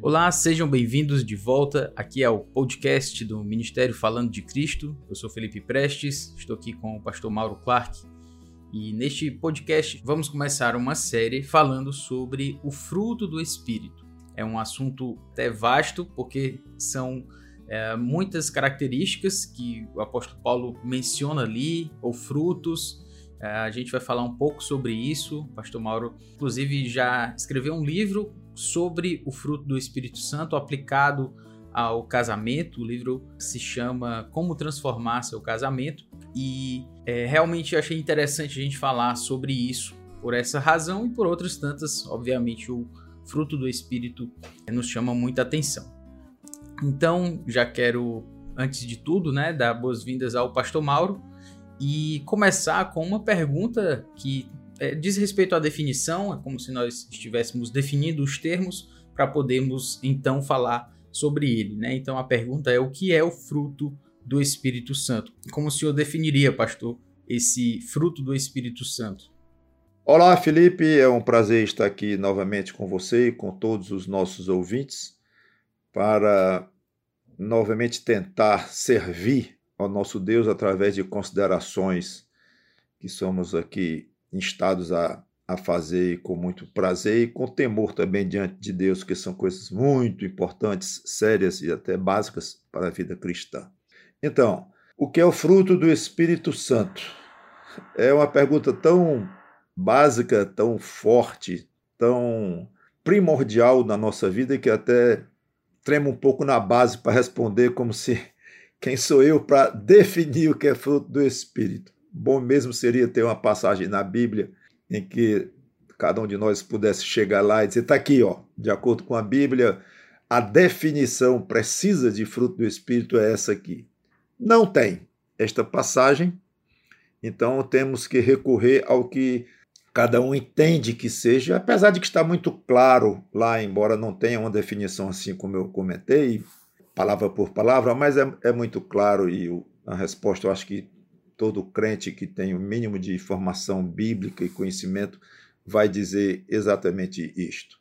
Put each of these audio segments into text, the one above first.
Olá, sejam bem-vindos de volta. Aqui é o podcast do Ministério Falando de Cristo. Eu sou Felipe Prestes, estou aqui com o pastor Mauro Clark. E neste podcast vamos começar uma série falando sobre o fruto do Espírito. É um assunto até vasto, porque são é, muitas características que o apóstolo Paulo menciona ali, ou frutos. É, a gente vai falar um pouco sobre isso. O pastor Mauro, inclusive, já escreveu um livro sobre o fruto do Espírito Santo aplicado ao casamento. O livro se chama Como Transformar Seu Casamento. E é, realmente achei interessante a gente falar sobre isso por essa razão e por outras tantas. Obviamente, o fruto do Espírito nos chama muita atenção. Então, já quero, antes de tudo, né, dar boas-vindas ao Pastor Mauro e começar com uma pergunta que é, diz respeito à definição, é como se nós estivéssemos definindo os termos para podermos então falar sobre ele. Né? Então a pergunta é: o que é o fruto do Espírito Santo? Como o senhor definiria, pastor, esse fruto do Espírito Santo? Olá, Felipe, é um prazer estar aqui novamente com você e com todos os nossos ouvintes para novamente tentar servir ao nosso Deus através de considerações que somos aqui instados a, a fazer com muito prazer e com temor também diante de Deus, que são coisas muito importantes, sérias e até básicas para a vida cristã. Então, o que é o fruto do Espírito Santo? É uma pergunta tão básica, tão forte, tão primordial na nossa vida que até tremo um pouco na base para responder como se quem sou eu para definir o que é fruto do Espírito. Bom mesmo seria ter uma passagem na Bíblia em que cada um de nós pudesse chegar lá e dizer: está aqui, ó, de acordo com a Bíblia, a definição precisa de fruto do Espírito é essa aqui. Não tem esta passagem, então temos que recorrer ao que cada um entende que seja, apesar de que está muito claro lá, embora não tenha uma definição assim como eu comentei, palavra por palavra, mas é, é muito claro e a resposta eu acho que todo crente que tem o mínimo de formação bíblica e conhecimento vai dizer exatamente isto.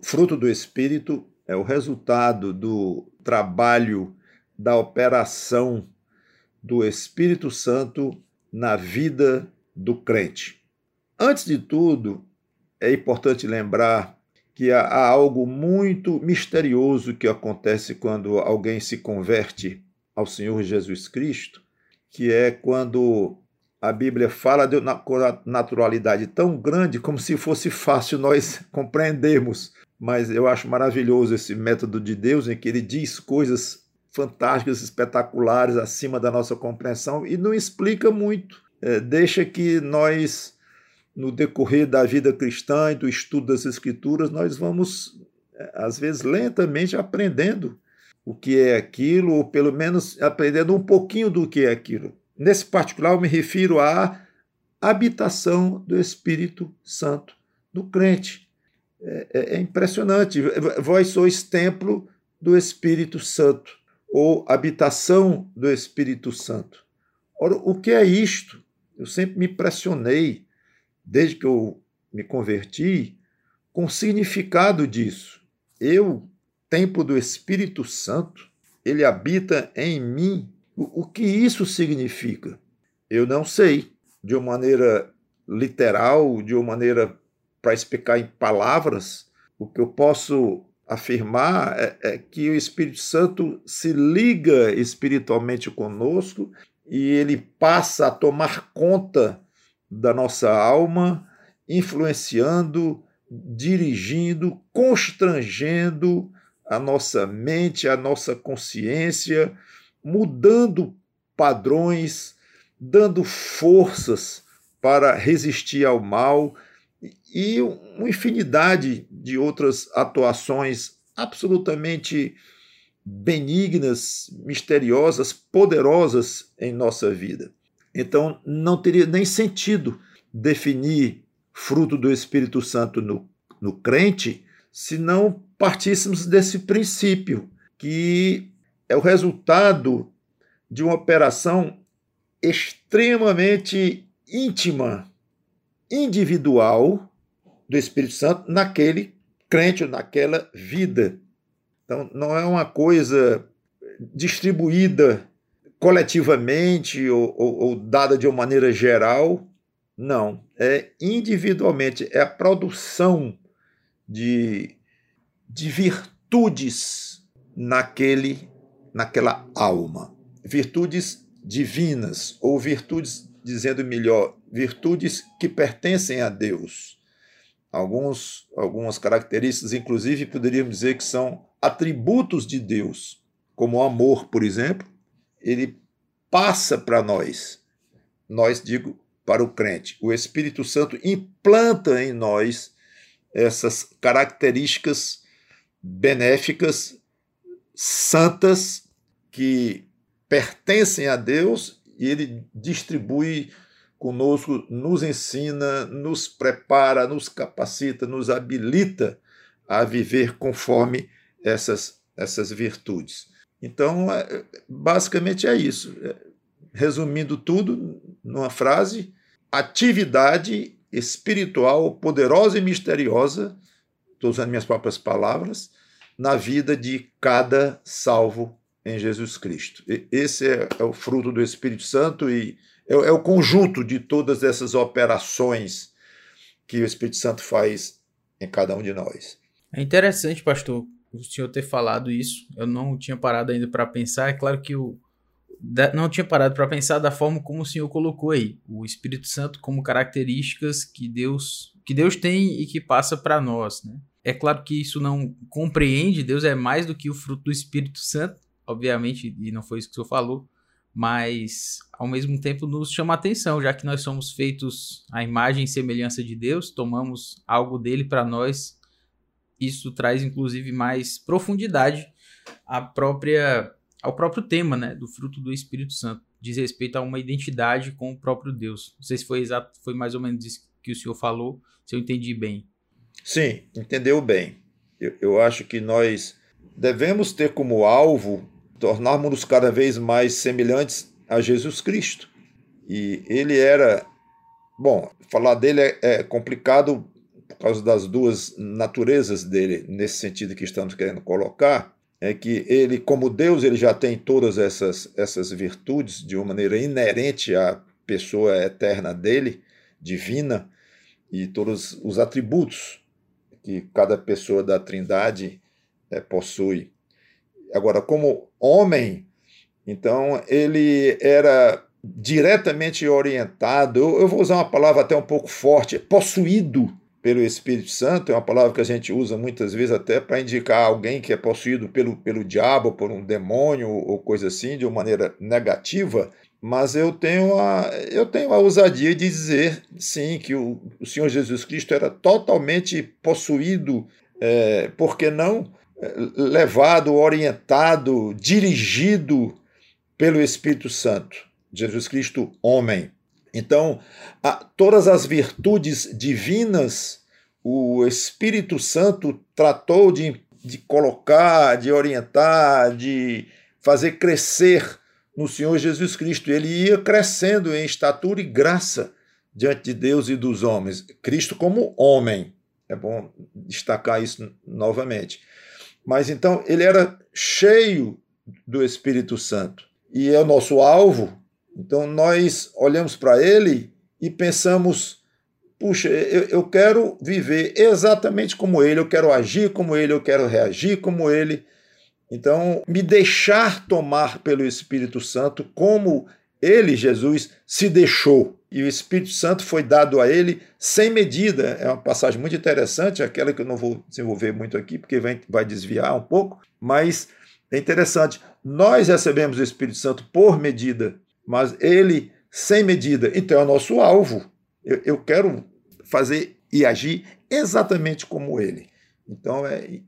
Fruto do Espírito é o resultado do trabalho, da operação do Espírito Santo na vida do crente. Antes de tudo, é importante lembrar que há algo muito misterioso que acontece quando alguém se converte ao Senhor Jesus Cristo que é quando a Bíblia fala de, na, com a naturalidade tão grande como se fosse fácil nós compreendermos. Mas eu acho maravilhoso esse método de Deus em que ele diz coisas fantásticas, espetaculares, acima da nossa compreensão e não explica muito. É, deixa que nós, no decorrer da vida cristã e do estudo das Escrituras, nós vamos, é, às vezes, lentamente aprendendo o que é aquilo, ou pelo menos aprendendo um pouquinho do que é aquilo. Nesse particular, eu me refiro à habitação do Espírito Santo no crente. É, é, é impressionante. Vós sois templo do Espírito Santo, ou habitação do Espírito Santo. Ora, o que é isto? Eu sempre me impressionei, desde que eu me converti, com o significado disso. Eu templo do Espírito Santo, ele habita em mim. O, o que isso significa? Eu não sei, de uma maneira literal, de uma maneira para explicar em palavras. O que eu posso afirmar é, é, que o Espírito Santo se liga espiritualmente conosco e ele passa a tomar conta da nossa alma, influenciando, dirigindo, constrangendo, a nossa mente, a nossa consciência, mudando padrões, dando forças para resistir ao mal e uma infinidade de outras atuações absolutamente benignas, misteriosas, poderosas em nossa vida. Então, não teria nem sentido definir fruto do Espírito Santo no, no crente se não partíssemos desse princípio, que é o resultado de uma operação extremamente íntima, individual do Espírito Santo naquele crente, naquela vida. Então, não é uma coisa distribuída coletivamente ou, ou, ou dada de uma maneira geral. Não, é individualmente, é a produção de, de virtudes naquele, naquela alma. Virtudes divinas, ou virtudes, dizendo melhor, virtudes que pertencem a Deus. Alguns, algumas características, inclusive, poderíamos dizer que são atributos de Deus, como o amor, por exemplo, ele passa para nós. Nós, digo, para o crente. O Espírito Santo implanta em nós essas características benéficas, santas, que pertencem a Deus e ele distribui conosco, nos ensina, nos prepara, nos capacita, nos habilita a viver conforme essas, essas virtudes. Então, é, basicamente é isso. É, resumindo tudo numa frase, atividade espiritual poderosa e misteriosa, estou usando minhas próprias palavras, na vida de cada salvo em Jesus Cristo. Esse é, é o fruto do Espírito Santo e é, é, o conjunto de todas essas operações que o Espírito Santo faz em cada um de nós. É interessante, pastor, o senhor ter falado isso. Eu não tinha parado ainda para pensar. É claro que o não tinha parado para pensar da forma como o senhor colocou aí, o Espírito Santo como características que Deus que Deus tem e que passa para nós, né? É claro que isso não compreende, Deus é mais do que o fruto do Espírito Santo, obviamente, e não foi isso que o senhor falou, mas ao mesmo tempo nos chama atenção, já que nós somos feitos à imagem e semelhança de Deus, tomamos algo dele para nós. Isso traz inclusive mais profundidade à própria ao próprio tema, né, do fruto do Espírito Santo, diz respeito a uma identidade com o próprio Deus. Não sei se foi exato, foi mais ou menos isso que o senhor falou, se eu entendi bem. Sim, entendeu bem. Eu, eu acho que nós devemos ter como alvo tornarmos-nos cada vez mais semelhantes a Jesus Cristo. E ele era. Bom, falar dele é, é complicado por causa das duas naturezas dele, nesse sentido que estamos querendo colocar. É que ele, como Deus, ele já tem todas essas, essas virtudes de uma maneira inerente à pessoa eterna dele, divina, e todos os atributos que cada pessoa da Trindade é, possui. Agora, como homem, então ele era diretamente orientado, eu, eu vou usar uma palavra até um pouco forte, possuído pelo Espírito Santo, é uma palavra que a gente usa muitas vezes até para indicar alguém que é possuído pelo, pelo diabo, por um demônio ou coisa assim, de uma maneira negativa, mas eu tenho a, eu tenho a ousadia de dizer, sim, que o, o Senhor Jesus Cristo era totalmente possuído, é, por que não levado, orientado, dirigido pelo Espírito Santo. Jesus Cristo, homem. Então, todas as virtudes divinas, o Espírito Santo tratou de, de colocar, de orientar, de fazer crescer no Senhor Jesus Cristo. Ele ia crescendo em estatura e graça diante de Deus e dos homens. Cristo como homem. É bom destacar isso novamente. Mas então ele era cheio do Espírito Santo e é o nosso alvo. Então nós olhamos para ele e pensamos: puxa, eu, eu quero viver exatamente como ele, eu quero agir como ele, eu quero reagir como ele. Então, me deixar tomar pelo Espírito Santo como ele, Jesus, se deixou e o Espírito Santo foi dado a ele sem medida. É uma passagem muito interessante, aquela que eu não vou desenvolver muito aqui, porque vai, vai desviar um pouco, mas é interessante. Nós recebemos o Espírito Santo por medida, mas ele sem medida. Então é o nosso alvo. Eu, eu quero fazer e agir exatamente como ele. Então é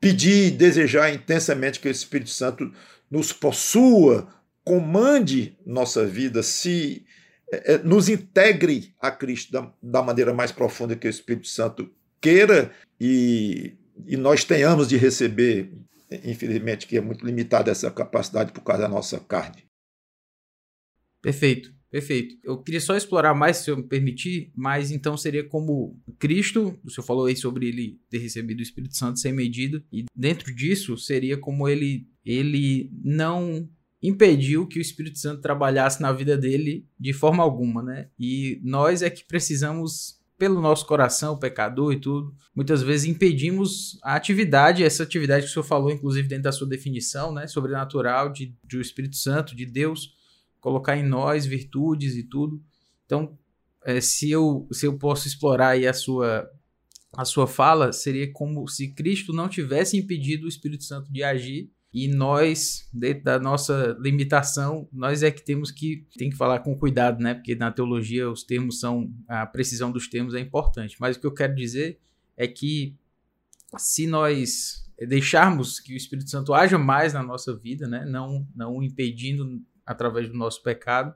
pedir e desejar intensamente que o Espírito Santo nos possua, comande nossa vida, se é, é, nos integre a Cristo da, da, maneira mais profunda que o Espírito Santo queira e, e nós tenhamos de receber, infelizmente, que é muito limitada essa capacidade por causa da nossa carne. Perfeito, Perfeito. Eu queria só explorar mais, se eu me permitir, mas então seria como Cristo, o senhor falou aí sobre ele ter recebido o Espírito Santo sem medida, e dentro disso seria como ele, ele não impediu que o Espírito Santo trabalhasse na vida dele de forma alguma, né? E nós é que precisamos, pelo nosso coração, pecador e tudo, muitas vezes impedimos a atividade, essa atividade que o senhor falou, inclusive dentro da sua definição, né? Sobrenatural de, do Espírito Santo, de Deus, colocar em nós virtudes e tudo. Então, é, se, eu, se eu posso explorar aí a sua, a sua fala, seria como se Cristo não tivesse impedido o Espírito Santo de agir e nós, dentro da nossa limitação, nós é que temos que tem que falar com cuidado, né? Porque na teologia os termos são a precisão dos termos é importante. Mas o que eu quero dizer é que se nós deixarmos que o Espírito Santo haja mais na nossa vida, né? Não não impedindo através do nosso pecado,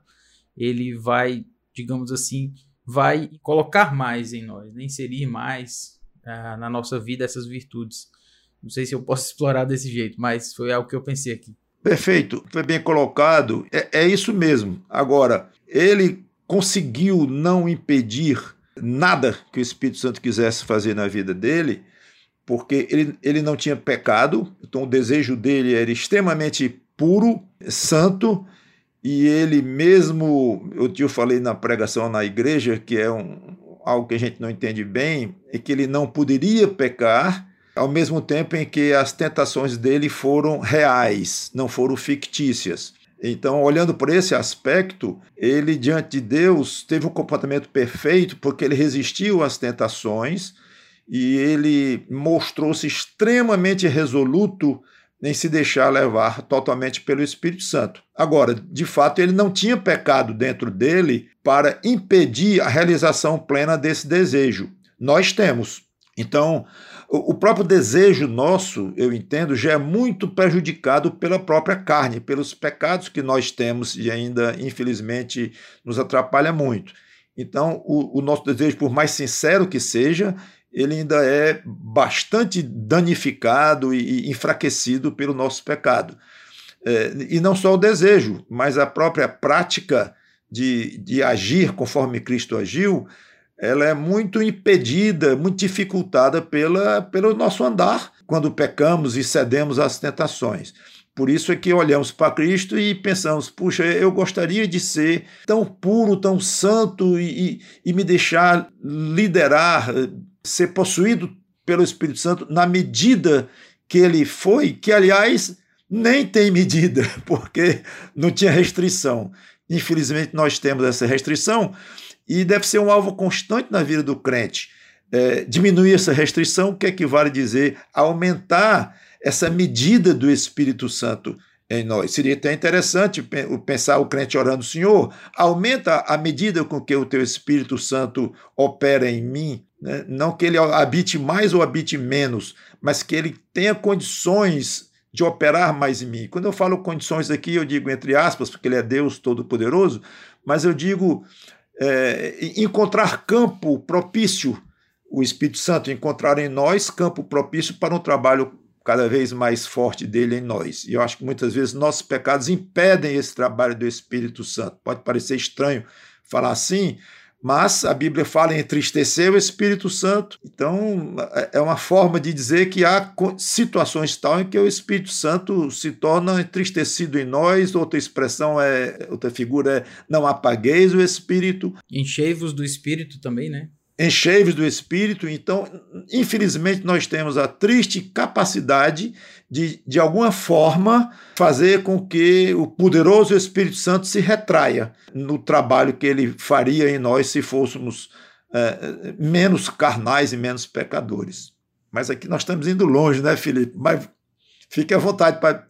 ele vai, digamos assim, vai colocar mais em nós, né? inserir mais uh, na nossa vida essas virtudes. Não sei se eu posso explorar desse jeito, mas foi algo que eu pensei aqui. Perfeito, foi bem colocado. É, é isso mesmo. Agora, ele conseguiu não impedir nada que o Espírito Santo quisesse fazer na vida dele, porque ele, ele não tinha pecado, então o desejo dele era extremamente puro, santo, e ele mesmo, eu te falei na pregação na igreja, que é um, algo que a gente não entende bem, é que ele não poderia pecar, ao mesmo tempo em que as tentações dele foram reais, não foram fictícias. Então, olhando por esse aspecto, ele, diante de Deus, teve um comportamento perfeito, porque ele resistiu às tentações e ele mostrou-se extremamente resoluto nem se deixar levar totalmente pelo Espírito Santo. Agora, de fato, ele não tinha pecado dentro dele para impedir a realização plena desse desejo. Nós temos. Então, o próprio desejo nosso, eu entendo, já é muito prejudicado pela própria carne, pelos pecados que nós temos e ainda, infelizmente, nos atrapalha muito. Então, o, o nosso desejo, por mais sincero que seja, ele ainda é bastante danificado e enfraquecido pelo nosso pecado. É, e não só o desejo, mas a própria prática de, de agir conforme Cristo agiu, ela é muito impedida, muito dificultada pela, pelo nosso andar quando pecamos e cedemos às tentações. Por isso é que olhamos para Cristo e pensamos: puxa, eu gostaria de ser tão puro, tão santo e, e, e me deixar liderar ser possuído pelo Espírito Santo na medida que ele foi, que aliás nem tem medida, porque não tinha restrição. Infelizmente nós temos essa restrição e deve ser um alvo constante na vida do crente. É, diminuir essa restrição, o que equivale a dizer aumentar essa medida do Espírito Santo em nós. Seria até interessante pensar o crente orando, Senhor, aumenta a medida com que o teu Espírito Santo opera em mim, né? não que ele habite mais ou habite menos, mas que ele tenha condições de operar mais em mim. Quando eu falo condições aqui, eu digo entre aspas, porque ele é Deus Todo-Poderoso, mas eu digo é, encontrar campo propício, o Espírito Santo encontrar em nós campo propício para um trabalho cada vez mais forte dele em nós. E eu acho que muitas vezes nossos pecados impedem esse trabalho do Espírito Santo. Pode parecer estranho falar assim, mas a Bíblia fala em entristecer o Espírito Santo. Então, é uma forma de dizer que há situações tal em que o Espírito Santo se torna entristecido em nós. Outra expressão é, outra figura é não apagueis o Espírito. Enchei-vos do Espírito também, né? Encheios do Espírito. Então, infelizmente, nós temos a triste capacidade de, de alguma forma, fazer com que o poderoso Espírito Santo se retraia no trabalho que ele faria em nós se fôssemos é, menos carnais e menos pecadores. Mas aqui nós estamos indo longe, né, Felipe? Mas fique à vontade para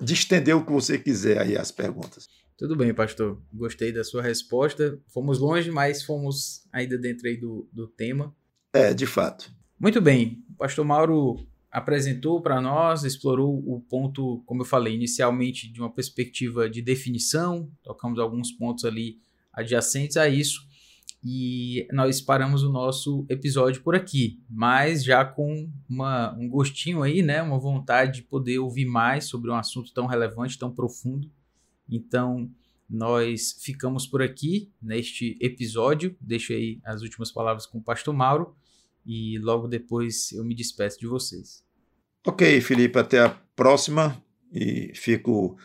de estender o que você quiser aí as perguntas. Tudo bem, pastor. Gostei da sua resposta. Fomos longe, mas fomos ainda dentro aí do, do tema. É, de fato. Muito bem. O pastor Mauro apresentou para nós, explorou o ponto, como eu falei, inicialmente de uma perspectiva de definição, tocamos alguns pontos ali adjacentes a isso, e nós paramos o nosso episódio por aqui, mas já com uma, um gostinho aí, né, uma vontade de poder ouvir mais sobre um assunto tão relevante, tão profundo, então, nós ficamos por aqui neste episódio. Deixo aí as últimas palavras com o pastor Mauro e logo depois eu me despeço de vocês. Ok, Felipe, até a próxima e fico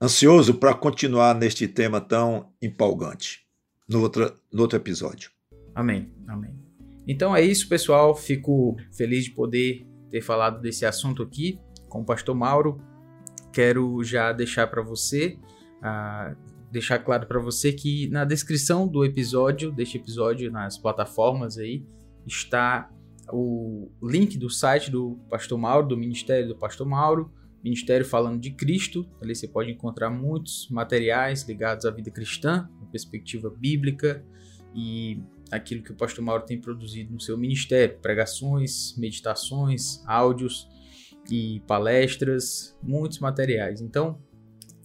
ansioso para continuar neste tema tão empolgante no outro, no outro episódio. Amém, amém. Então é isso, pessoal. Fico feliz de poder ter falado desse assunto aqui com o pastor Mauro. Quero já deixar para você, deixar claro para você que na descrição do episódio, deste episódio, nas plataformas aí, está o link do site do pastor Mauro, do Ministério do Pastor Mauro, Ministério Falando de Cristo. Ali você pode encontrar muitos materiais ligados à vida cristã, na perspectiva bíblica e aquilo que o pastor Mauro tem produzido no seu ministério: pregações, meditações, áudios e palestras, muitos materiais. Então,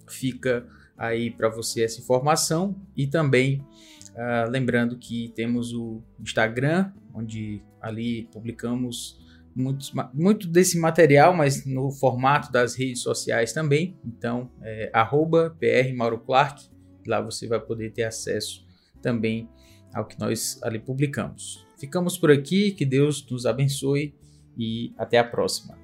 fica aí para você essa informação e também uh, lembrando que temos o Instagram, onde ali publicamos muito, muito desse material, mas no formato das redes sociais também. Então, é, arroba PR Mauro Clark, lá você vai poder ter acesso também ao que nós ali publicamos. Ficamos por aqui, que Deus nos abençoe e até a próxima.